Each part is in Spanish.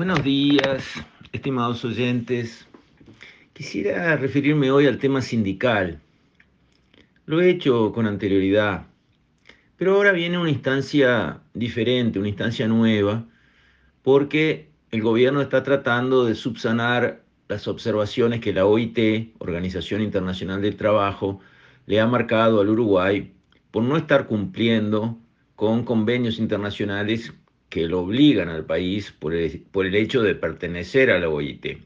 Buenos días, estimados oyentes. Quisiera referirme hoy al tema sindical. Lo he hecho con anterioridad, pero ahora viene una instancia diferente, una instancia nueva, porque el gobierno está tratando de subsanar las observaciones que la OIT, Organización Internacional del Trabajo, le ha marcado al Uruguay por no estar cumpliendo con convenios internacionales que lo obligan al país por el, por el hecho de pertenecer a la OIT.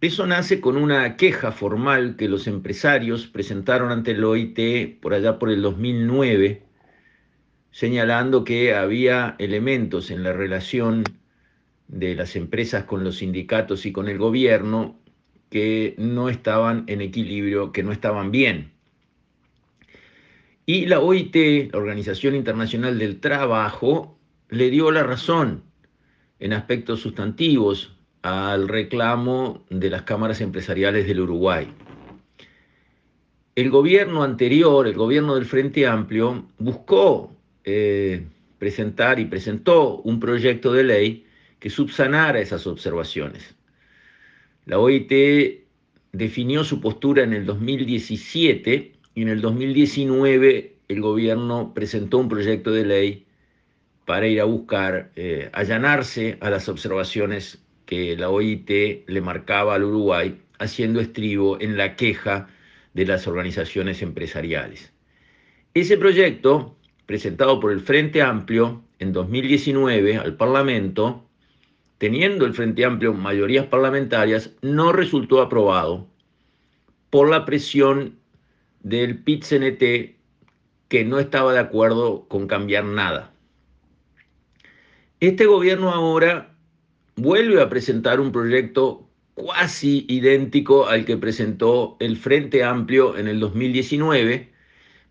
Eso nace con una queja formal que los empresarios presentaron ante la OIT por allá por el 2009, señalando que había elementos en la relación de las empresas con los sindicatos y con el gobierno que no estaban en equilibrio, que no estaban bien. Y la OIT, la Organización Internacional del Trabajo, le dio la razón en aspectos sustantivos al reclamo de las cámaras empresariales del Uruguay. El gobierno anterior, el gobierno del Frente Amplio, buscó eh, presentar y presentó un proyecto de ley que subsanara esas observaciones. La OIT definió su postura en el 2017 y en el 2019 el gobierno presentó un proyecto de ley para ir a buscar eh, allanarse a las observaciones que la OIT le marcaba al Uruguay, haciendo estribo en la queja de las organizaciones empresariales. Ese proyecto, presentado por el Frente Amplio en 2019 al Parlamento, teniendo el Frente Amplio mayorías parlamentarias, no resultó aprobado por la presión del PIT-CNT que no estaba de acuerdo con cambiar nada. Este gobierno ahora vuelve a presentar un proyecto cuasi idéntico al que presentó el Frente Amplio en el 2019,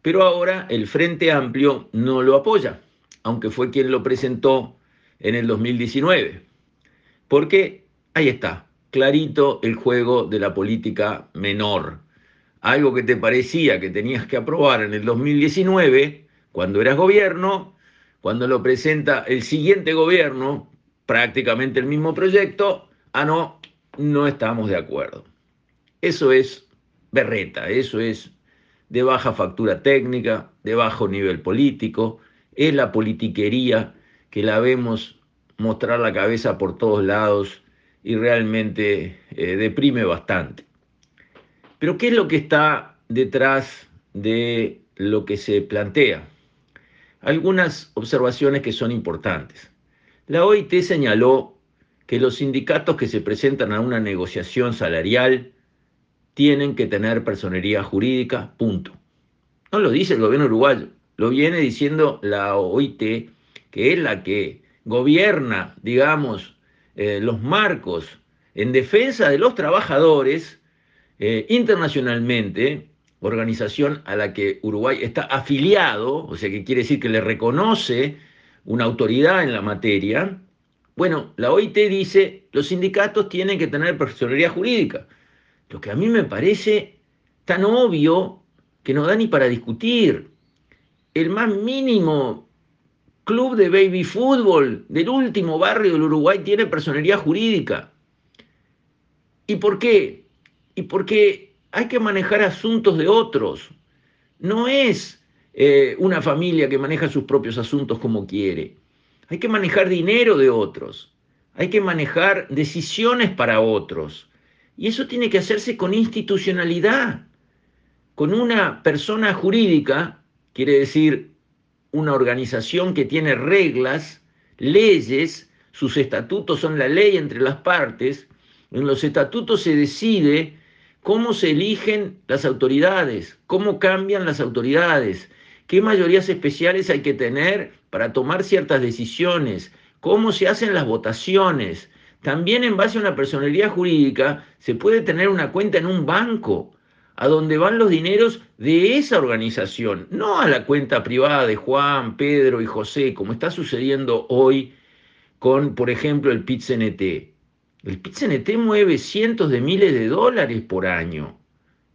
pero ahora el Frente Amplio no lo apoya, aunque fue quien lo presentó en el 2019. Porque ahí está, clarito el juego de la política menor algo que te parecía que tenías que aprobar en el 2019, cuando eras gobierno, cuando lo presenta el siguiente gobierno, prácticamente el mismo proyecto, ah, no, no estamos de acuerdo. Eso es berreta, eso es de baja factura técnica, de bajo nivel político, es la politiquería que la vemos mostrar la cabeza por todos lados y realmente eh, deprime bastante. Pero ¿qué es lo que está detrás de lo que se plantea? Algunas observaciones que son importantes. La OIT señaló que los sindicatos que se presentan a una negociación salarial tienen que tener personería jurídica, punto. No lo dice el gobierno uruguayo, lo viene diciendo la OIT, que es la que gobierna, digamos, eh, los marcos en defensa de los trabajadores eh, internacionalmente, organización a la que Uruguay está afiliado, o sea que quiere decir que le reconoce una autoridad en la materia, bueno, la OIT dice, los sindicatos tienen que tener personalidad jurídica, lo que a mí me parece tan obvio que no da ni para discutir. El más mínimo club de baby fútbol del último barrio del Uruguay tiene personalidad jurídica. ¿Y por qué? Y porque hay que manejar asuntos de otros. No es eh, una familia que maneja sus propios asuntos como quiere. Hay que manejar dinero de otros. Hay que manejar decisiones para otros. Y eso tiene que hacerse con institucionalidad, con una persona jurídica, quiere decir una organización que tiene reglas, leyes, sus estatutos son la ley entre las partes. En los estatutos se decide cómo se eligen las autoridades, cómo cambian las autoridades, qué mayorías especiales hay que tener para tomar ciertas decisiones, cómo se hacen las votaciones. También en base a una personalidad jurídica se puede tener una cuenta en un banco a donde van los dineros de esa organización, no a la cuenta privada de Juan, Pedro y José, como está sucediendo hoy con, por ejemplo, el PIT-CNT. El PIT-CNT mueve cientos de miles de dólares por año.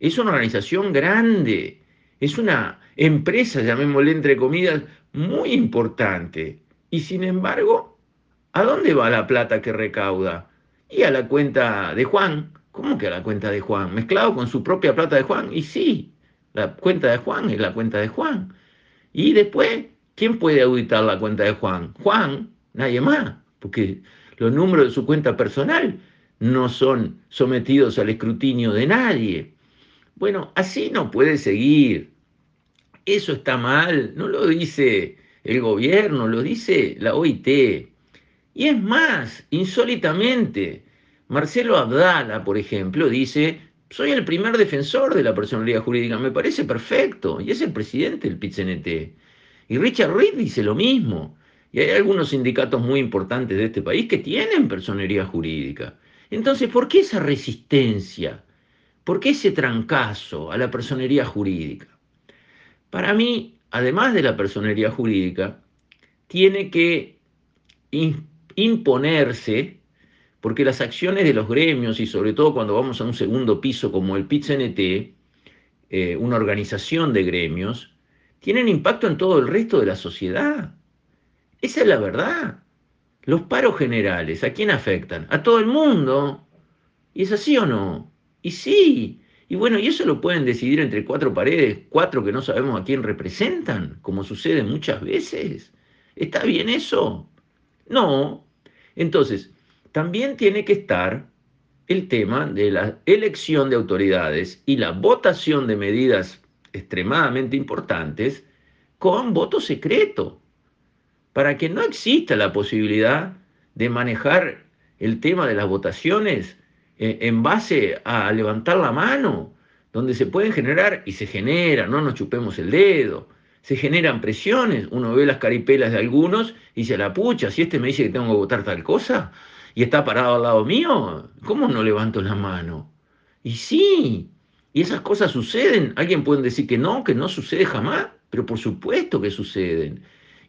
Es una organización grande, es una empresa, llamémosle entre comillas, muy importante. Y sin embargo, ¿A dónde va la plata que recauda? Y a la cuenta de Juan. ¿Cómo que a la cuenta de Juan? Mezclado con su propia plata de Juan. Y sí, la cuenta de Juan es la cuenta de Juan. Y después, ¿quién puede auditar la cuenta de Juan? Juan, nadie más, porque los números de su cuenta personal no son sometidos al escrutinio de nadie. Bueno, así no puede seguir. Eso está mal, no lo dice el gobierno, lo dice la OIT. Y es más, insólitamente, Marcelo Abdala, por ejemplo, dice, soy el primer defensor de la personalidad jurídica, me parece perfecto, y es el presidente del PITCNT. Y Richard Reed dice lo mismo. Y hay algunos sindicatos muy importantes de este país que tienen personería jurídica. Entonces, ¿por qué esa resistencia? ¿Por qué ese trancazo a la personería jurídica? Para mí, además de la personería jurídica, tiene que imponerse, porque las acciones de los gremios, y sobre todo cuando vamos a un segundo piso como el PIT-CNT, eh, una organización de gremios, tienen impacto en todo el resto de la sociedad. Esa es la verdad. Los paros generales, ¿a quién afectan? A todo el mundo. ¿Y es así o no? Y sí. Y bueno, y eso lo pueden decidir entre cuatro paredes, cuatro que no sabemos a quién representan, como sucede muchas veces. ¿Está bien eso? No. Entonces, también tiene que estar el tema de la elección de autoridades y la votación de medidas extremadamente importantes con voto secreto, para que no exista la posibilidad de manejar el tema de las votaciones eh, en base a levantar la mano, donde se pueden generar, y se genera, no nos chupemos el dedo, se generan presiones, uno ve las caripelas de algunos y se la pucha, si este me dice que tengo que votar tal cosa y está parado al lado mío, ¿cómo no levanto la mano? Y sí, y esas cosas suceden, alguien puede decir que no, que no sucede jamás, pero por supuesto que suceden.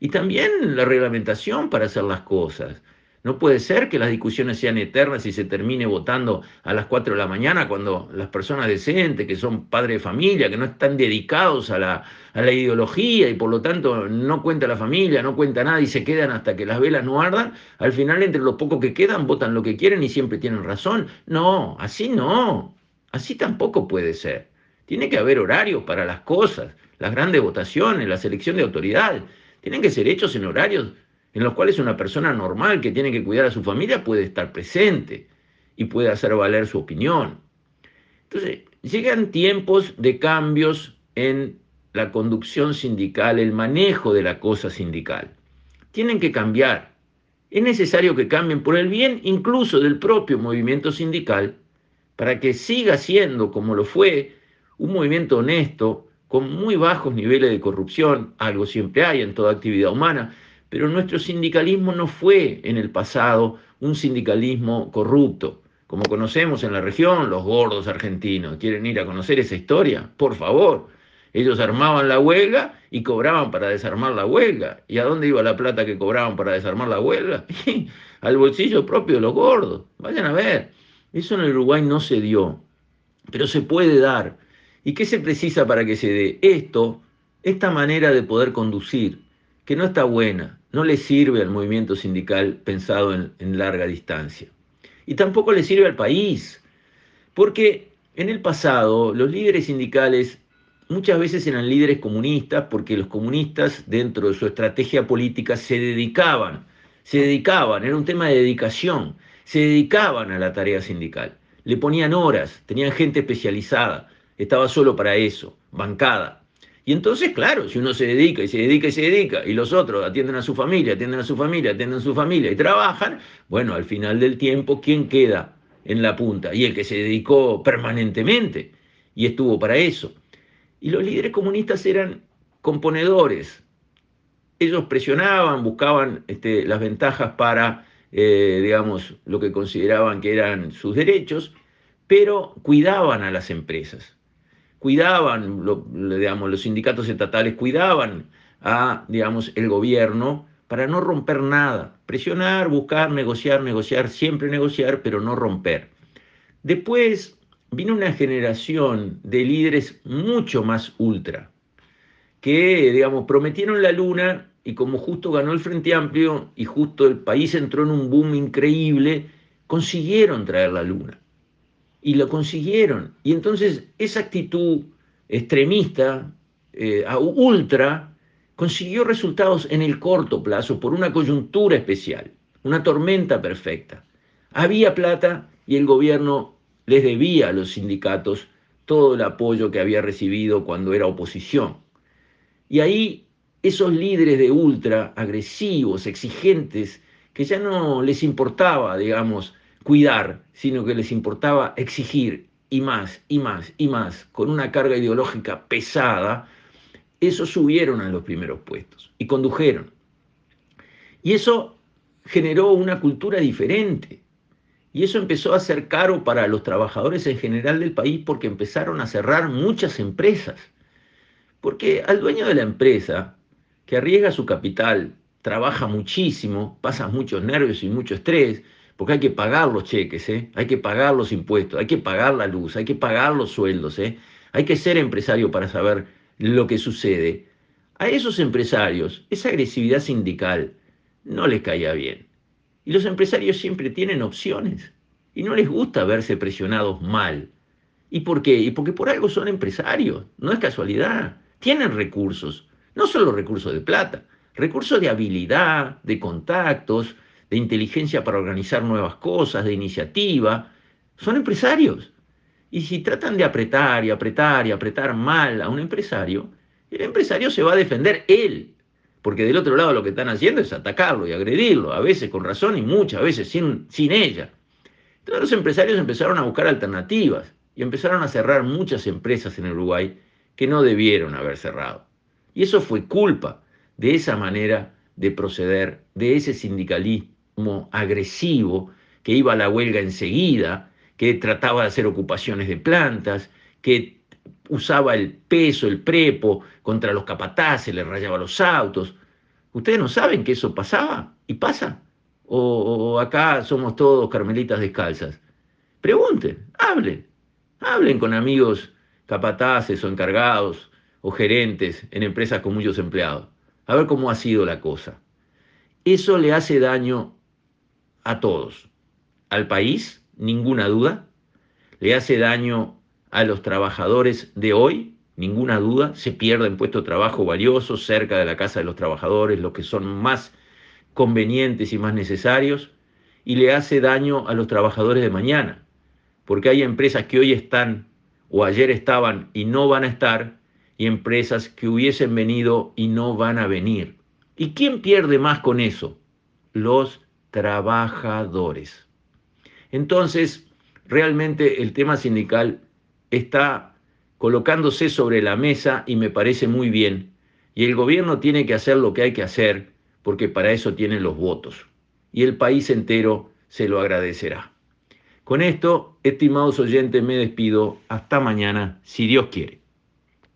Y también la reglamentación para hacer las cosas. No puede ser que las discusiones sean eternas y se termine votando a las 4 de la mañana cuando las personas decentes, que son padres de familia, que no están dedicados a la, a la ideología y por lo tanto no cuenta la familia, no cuenta nada y se quedan hasta que las velas no ardan, al final entre los pocos que quedan votan lo que quieren y siempre tienen razón. No, así no, así tampoco puede ser. Tiene que haber horarios para las cosas, las grandes votaciones, la selección de autoridades, tienen que ser hechos en horarios en los cuales una persona normal que tiene que cuidar a su familia puede estar presente y puede hacer valer su opinión. Entonces, llegan tiempos de cambios en la conducción sindical, el manejo de la cosa sindical. Tienen que cambiar. Es necesario que cambien por el bien incluso del propio movimiento sindical para que siga siendo, como lo fue, un movimiento honesto, con muy bajos niveles de corrupción, algo siempre hay en toda actividad humana, pero nuestro sindicalismo no fue en el pasado un sindicalismo corrupto, como conocemos en la región los gordos argentinos. ¿Quieren ir a conocer esa historia? Por favor. Ellos armaban la huelga y cobraban para desarmar la huelga. ¿Y a dónde iba la plata que cobraban para desarmar la huelga? Al bolsillo propio de los gordos. Vayan a ver. Eso en Uruguay no se dio, pero se puede dar. ¿Y qué se precisa para que se dé? Esto, esta manera de poder conducir, que no está buena, no le sirve al movimiento sindical pensado en, larga distancia. Y tampoco le sirve al país, porque en el pasado los líderes sindicales muchas veces eran líderes comunistas porque los comunistas dentro de su estrategia política se dedicaban, se dedicaban, era un tema de dedicación, se dedicaban a la tarea sindical, le ponían horas, tenían gente especializada, estaba solo para eso, bancada. Y entonces, claro, si uno se dedica y se dedica y se dedica, y los otros atienden a su familia, atienden a su familia, atienden a su familia y trabajan, bueno, al final del tiempo, ¿quién queda en la punta? Y el que se dedicó permanentemente y estuvo para eso. Y los líderes comunistas eran componedores. Ellos presionaban, buscaban este, las ventajas para, eh, digamos, lo que consideraban que eran sus derechos, pero cuidaban a las empresas cuidaban, digamos, los sindicatos estatales cuidaban a, digamos, el gobierno para no romper nada, presionar, buscar, negociar, negociar, siempre negociar, pero no romper. Después vino una generación de líderes mucho más ultra, que, digamos, prometieron la luna y como justo ganó el Frente Amplio y justo el país entró en un boom increíble, consiguieron traer la luna. Y lo consiguieron. Y entonces esa actitud extremista, eh, ultra, consiguió resultados en el corto plazo por una coyuntura especial, una tormenta perfecta. Había plata y el gobierno les debía a los sindicatos todo el apoyo que había recibido cuando era oposición. Y ahí esos líderes de ultra, agresivos, exigentes, que ya no les importaba, digamos, cuidar, sino que les importaba exigir y más, y más, y más, con una carga ideológica pesada, esos subieron a los primeros puestos y condujeron. Y eso generó una cultura diferente. Y eso empezó a ser caro para los trabajadores en general del país porque empezaron a cerrar muchas empresas. Porque al dueño de la empresa, que arriesga su capital, trabaja muchísimo, pasa muchos nervios y mucho estrés, porque hay que pagar los cheques, ¿eh? hay que pagar los impuestos, hay que pagar la luz, hay que pagar los sueldos, ¿eh? hay que ser empresario para saber lo que sucede. A esos empresarios, esa agresividad sindical no les caía bien. Y los empresarios siempre tienen opciones y no les gusta verse presionados mal. ¿Y por qué? Y porque por algo son empresarios, no es casualidad. Tienen recursos, no solo recursos de plata, recursos de habilidad, de contactos, de inteligencia para organizar nuevas cosas, de iniciativa. Son empresarios. Y si tratan de apretar y apretar y apretar mal a un empresario, el empresario se va a defender él porque del otro lado lo que están haciendo es atacarlo y agredirlo, a veces con razón y muchas veces sin, ella. Entonces los empresarios empezaron a buscar alternativas y empezaron a cerrar muchas empresas en Uruguay que no debieron haber cerrado. Y eso fue culpa de esa manera de proceder, de ese sindicalismo agresivo que iba a la huelga enseguida, que trataba de hacer ocupaciones de plantas, que usaba el peso, el prepo contra los capataces, les rayaba los autos. ¿Ustedes no saben que eso pasaba y pasa? O, acá somos todos carmelitas descalzas. Pregunten, hablen, hablen con amigos capataces o encargados o gerentes en empresas con muchos empleados. A ver cómo ha sido la cosa. Eso le hace daño a todos. Al país, ninguna duda. Le hace daño a los trabajadores de hoy, ninguna duda, se pierden puestos de trabajo valiosos cerca de la casa de los trabajadores, los que son más convenientes y más necesarios, y le hace daño a los trabajadores de mañana, porque hay empresas que hoy están o ayer estaban y no van a estar, y empresas que hubiesen venido y no van a venir. ¿Y quién pierde más con eso? Los trabajadores. Entonces, realmente el tema sindical está colocándose sobre la mesa y me parece muy bien. Y el gobierno tiene que hacer lo que hay que hacer porque para eso tienen los votos. Y el país entero se lo agradecerá. Con esto, estimados oyentes, me despido. Hasta mañana, si Dios quiere.